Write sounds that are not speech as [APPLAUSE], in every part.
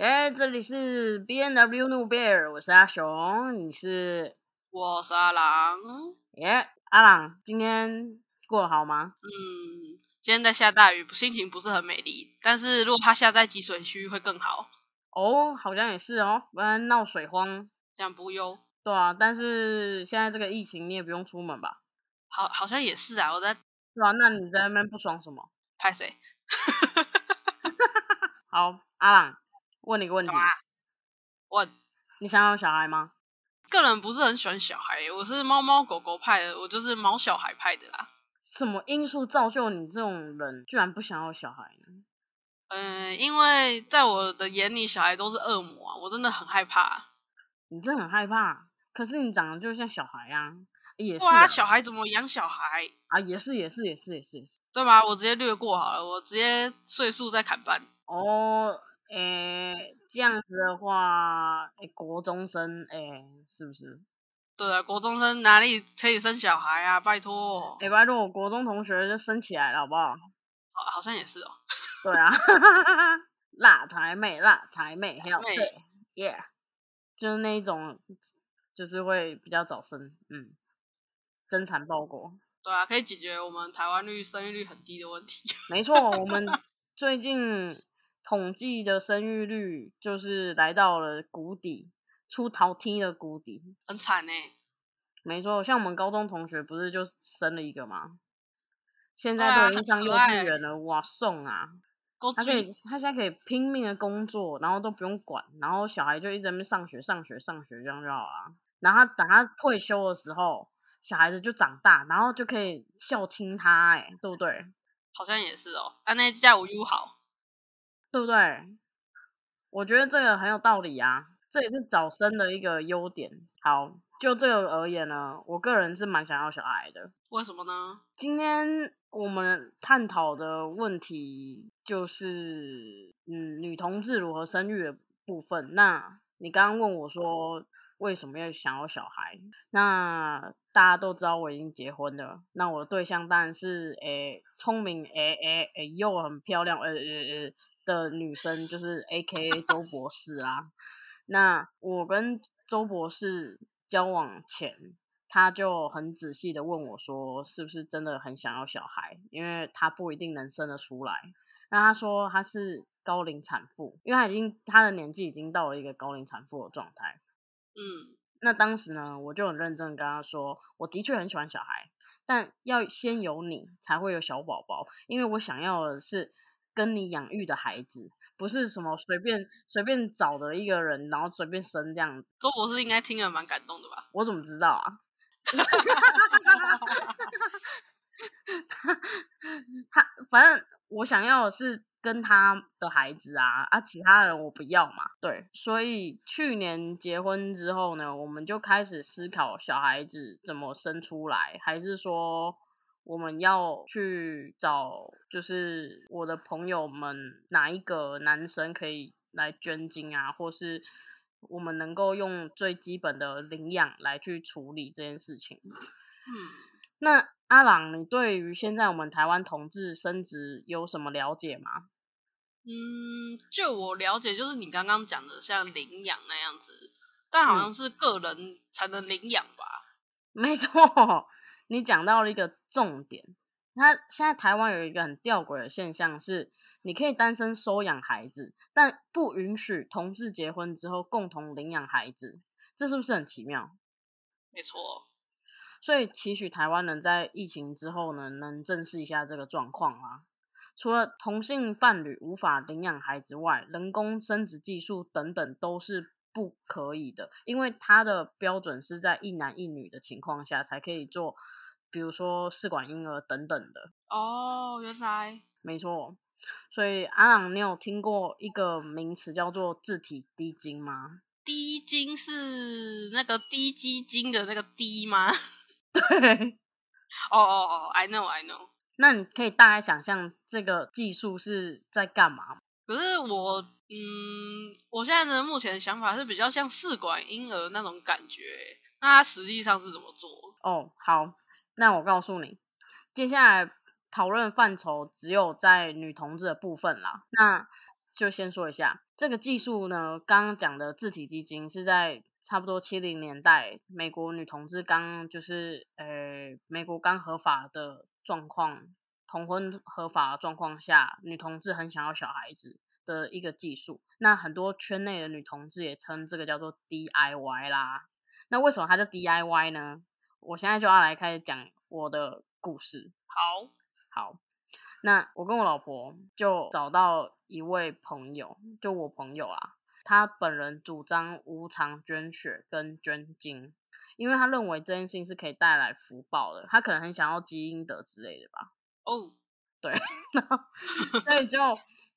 哎，这里是 B N W New Bear，我是阿雄，你是？我是阿郎。耶，阿朗，今天过得好吗？嗯，今天在下大雨，心情不是很美丽。但是如果它下在积水区会更好。哦，好像也是哦，不然闹水荒，这样不忧。对啊，但是现在这个疫情，你也不用出门吧？好，好像也是啊。我在，对啊，那你在那边不爽什么？拍谁？[LAUGHS] [LAUGHS] 好，阿朗，问你个问题。问，你想要小孩吗？个人不是很喜欢小孩，我是猫猫狗狗派的，我就是猫小孩派的啦。什么因素造就你这种人居然不想要小孩呢？嗯，因为在我的眼里，小孩都是恶魔啊，我真的很害怕。你真的很害怕？可是你长得就像小孩啊，也是。哇，小孩怎么养小孩啊？也是，也是，也是，也是，也是。对吧？我直接略过好了，我直接岁数再砍半。哦，诶。这样子的话，哎，国中生，哎，是不是？对啊，国中生哪里可以生小孩啊？拜托，哎，拜托，我国中同学就生起来了，好不好？好，好像也是哦。对啊，[LAUGHS] 辣台妹，辣台妹，还有对，Yeah，就是那一种，就是会比较早生，嗯，真产报国。对啊，可以解决我们台湾率生育率很低的问题。没错，我们最近。统计的生育率就是来到了谷底，出逃梯的谷底，很惨呢。没错，像我们高中同学不是就生了一个吗？现在都已经上幼稚园了，哇，送啊！他可以，他现在可以拼命的工作，然后都不用管，然后小孩就一直在那上学、上学、上学，这样就好了。然后等他退休的时候，小孩子就长大，然后就可以孝亲他，哎，对不对？好像也是哦。啊，那家我 U 好。对不对？我觉得这个很有道理啊，这也是早生的一个优点。好，就这个而言呢，我个人是蛮想要小孩的。为什么呢？今天我们探讨的问题就是，嗯，女同志如何生育的部分。那你刚刚问我说。为什么要想要小孩？那大家都知道我已经结婚了。那我的对象当然是诶聪明诶诶诶又很漂亮呃呃呃的女生，就是 A K A 周博士啊。那我跟周博士交往前，他就很仔细的问我说，是不是真的很想要小孩？因为他不一定能生得出来。那他说他是高龄产妇，因为他已经他的年纪已经到了一个高龄产妇的状态。嗯，那当时呢，我就很认真跟他说，我的确很喜欢小孩，但要先有你才会有小宝宝，因为我想要的是跟你养育的孩子，不是什么随便随便找的一个人，然后随便生这样子。周博士应该听了蛮感动的吧？我怎么知道啊？[LAUGHS] 他反正我想要的是。跟他的孩子啊啊，其他人我不要嘛。对，所以去年结婚之后呢，我们就开始思考小孩子怎么生出来，还是说我们要去找，就是我的朋友们哪一个男生可以来捐精啊，或是我们能够用最基本的领养来去处理这件事情。嗯，那。阿朗，你对于现在我们台湾同志生殖有什么了解吗？嗯，就我了解，就是你刚刚讲的像领养那样子，但好像是个人才能领养吧？没错，你讲到了一个重点。他现在台湾有一个很吊诡的现象是，你可以单身收养孩子，但不允许同志结婚之后共同领养孩子，这是不是很奇妙？没错。所以，期许台湾能在疫情之后呢，能正视一下这个状况啊。除了同性伴侣无法领养孩子外，人工生殖技术等等都是不可以的，因为它的标准是在一男一女的情况下才可以做，比如说试管婴儿等等的。哦，原来没错。所以，阿朗，你有听过一个名词叫做自体低精吗？低精是那个低基金的那个低吗？[LAUGHS] 对，哦哦哦，I know I know。那你可以大概想象这个技术是在干嘛？可是我，嗯，我现在的目前的想法是比较像试管婴儿那种感觉。那它实际上是怎么做？哦，好，那我告诉你，接下来讨论范畴只有在女同志的部分啦。那就先说一下这个技术呢，刚刚讲的自体基金是在差不多七零年代，美国女同志刚就是呃美国刚合法的状况，同婚合法的状况下，女同志很想要小孩子的一个技术。那很多圈内的女同志也称这个叫做 DIY 啦。那为什么它叫 DIY 呢？我现在就要来开始讲我的故事。好，好，那我跟我老婆就找到一位朋友，就我朋友啊，他本人主张无偿捐血跟捐精，因为他认为这件事情是可以带来福报的，他可能很想要基因德之类的吧。哦，对，然 [LAUGHS] 后所以就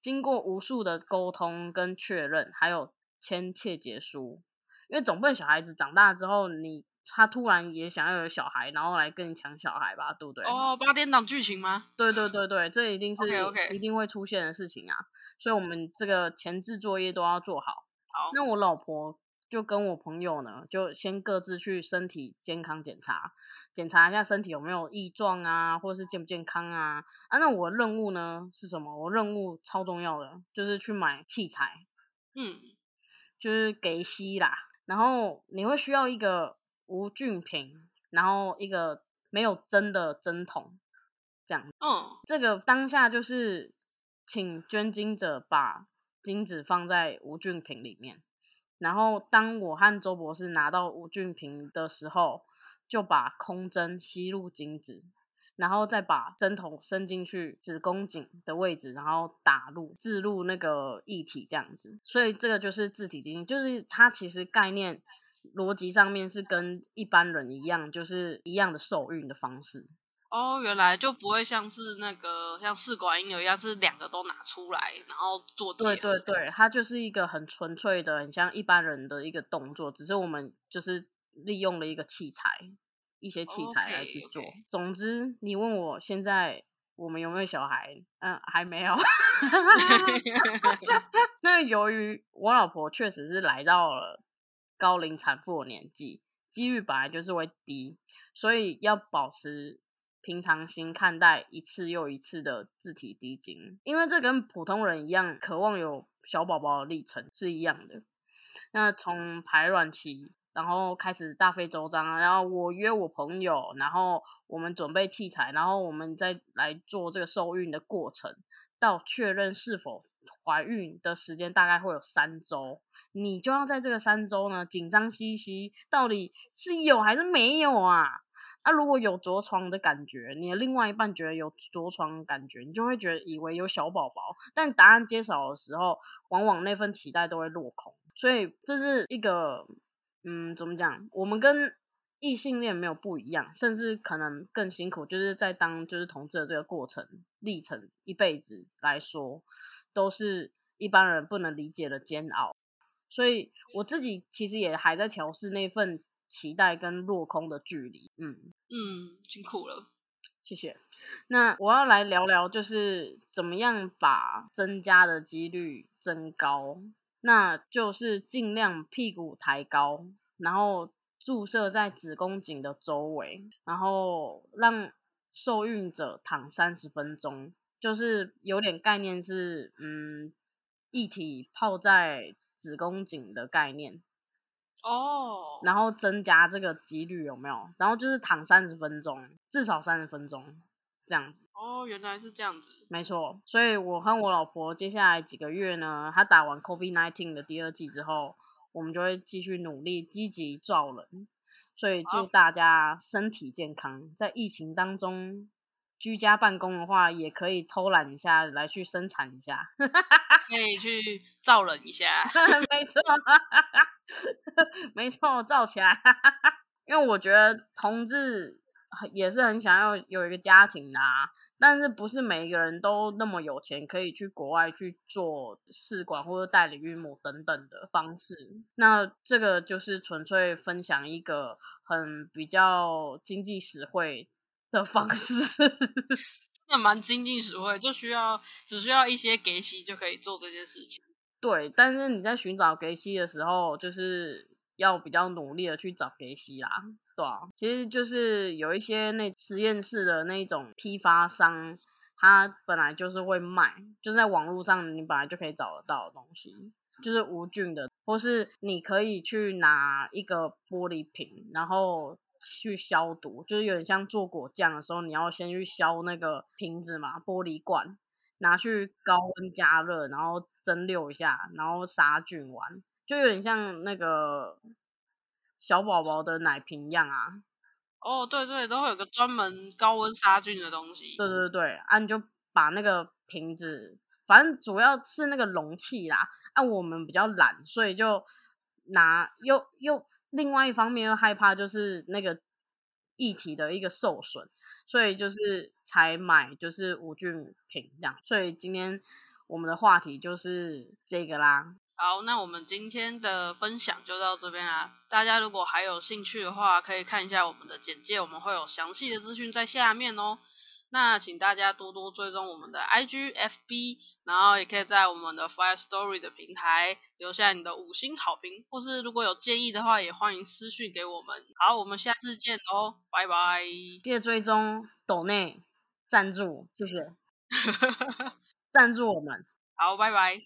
经过无数的沟通跟确认，还有签切结书，因为总不能小孩子长大之后你。他突然也想要有小孩，然后来跟你抢小孩吧，对不对？哦，八点档剧情吗？对对对对，这一定 [LAUGHS] 是一定会出现的事情啊，所以我们这个前置作业都要做好。好，那我老婆就跟我朋友呢，就先各自去身体健康检查，检查一下身体有没有异状啊，或者是健不健康啊。啊，那我任务呢是什么？我任务超重要的，就是去买器材，嗯，就是给吸啦。然后你会需要一个无菌瓶，然后一个没有针的针筒，这样。嗯，这个当下就是请捐精者把精子放在无菌瓶里面，然后当我和周博士拿到无菌瓶的时候，就把空针吸入精子，然后再把针筒伸进去子宫颈的位置，然后打入置入那个液体这样子。所以这个就是自体精，就是它其实概念逻辑上面是跟一般人一样，就是一样的受孕的方式。哦，原来就不会像是那个像试管婴儿一样，是两个都拿出来，然后做对对对，它就是一个很纯粹的，很像一般人的一个动作，只是我们就是利用了一个器材，一些器材来去做。总之，你问我现在我们有没有小孩？嗯，还没有。[LAUGHS] [LAUGHS] 那由于我老婆确实是来到了高龄产妇的年纪，几率本来就是会低，所以要保持平常心看待一次又一次的自体滴精，因为这跟普通人一样，渴望有小宝宝的历程是一样的。那从排卵期，然后开始大费周章，然后我约我朋友，然后我们准备器材，然后我们再来做这个受孕的过程，到确认是否怀孕的时间大概会有三周，你就要在这个三周呢紧张兮兮，到底是有还是没有啊？啊，如果有着床的感觉，你的另外一半觉得有着床的感觉，你就会觉得以为有小宝宝，但答案揭晓的时候，往往那份期待都会落空。所以这是一个，嗯，怎么讲？我们跟异性恋没有不一样，甚至可能更辛苦，就是在当就是同志的这个过程历程，一辈子来说，都是一般人不能理解的煎熬。所以我自己其实也还在调试那份期待跟落空的距离。嗯，嗯，辛苦了。谢谢。那我要来聊聊，就是怎么样把增加的几率增高。那就是尽量屁股抬高，然后注射在子宫颈的周围，然后让受孕者躺三十分钟，就是有点概念是，嗯，液体泡在子宫颈的概念，哦，然后增加这个几率有没有？然后就是躺三十分钟，至少三十分钟这样子。哦，原来是这样子。没错，所以我和我老婆接下来几个月呢，她打完 COVID nineteen 的第二剂之后，我们就会继续努力积极造人。所以祝大家身体健康，在疫情当中居家办公的话，也可以偷懒一下来去生产一下。[LAUGHS] 可以去造人一下。[LAUGHS] 没错，[LAUGHS] 没错，造起来。因为我觉得同志也是很想要有一个家庭的啊，但是不是每一个人都那么有钱，可以去国外去做试管或者代理孕母等等的方式。那这个就是纯粹分享一个很比较经济实惠的方式。[LAUGHS] 真的蛮经济实惠，就需要只需要一些给息就可以做这件事情。对，但是你在寻找给息的时候，就是要比较努力的去找给息啦，对啊，其实就是有一些那实验室的那种批发商，它本来就是会卖，就在网络上你本来就可以找得到的东西，就是无菌的，或是你可以去拿一个玻璃瓶，然后去消毒，就是有点像做果酱的时候，你要先去消那个瓶子嘛，玻璃罐，拿去高温加热，然后蒸馏一下，然后杀菌完，就有点像那个小宝宝的奶瓶一样啊。哦，对对，都会有个专门高温杀菌的东西。对对对，啊，你就把那个瓶子，反正主要是那个容器啦。啊，我们比较懒，所以就拿又又另外一方面又害怕就是那个液体的一个受损，所以就是才买就是无菌瓶这样。所以今天我们的话题就是这个啦。好，那我们今天的分享就到这边啦。大家如果还有兴趣的话，可以看一下我们的简介，我们会有详细的资讯在下面哦。那请大家多多追踪我们的 IG、FB，然后也可以在我们的 Fire Story 的平台留下你的五星好评，或是如果有建议的话，也欢迎私讯给我们。好，我们下次见哦，拜拜。记得追踪抖内赞助，谢谢。[LAUGHS] 赞助我们。好，拜拜。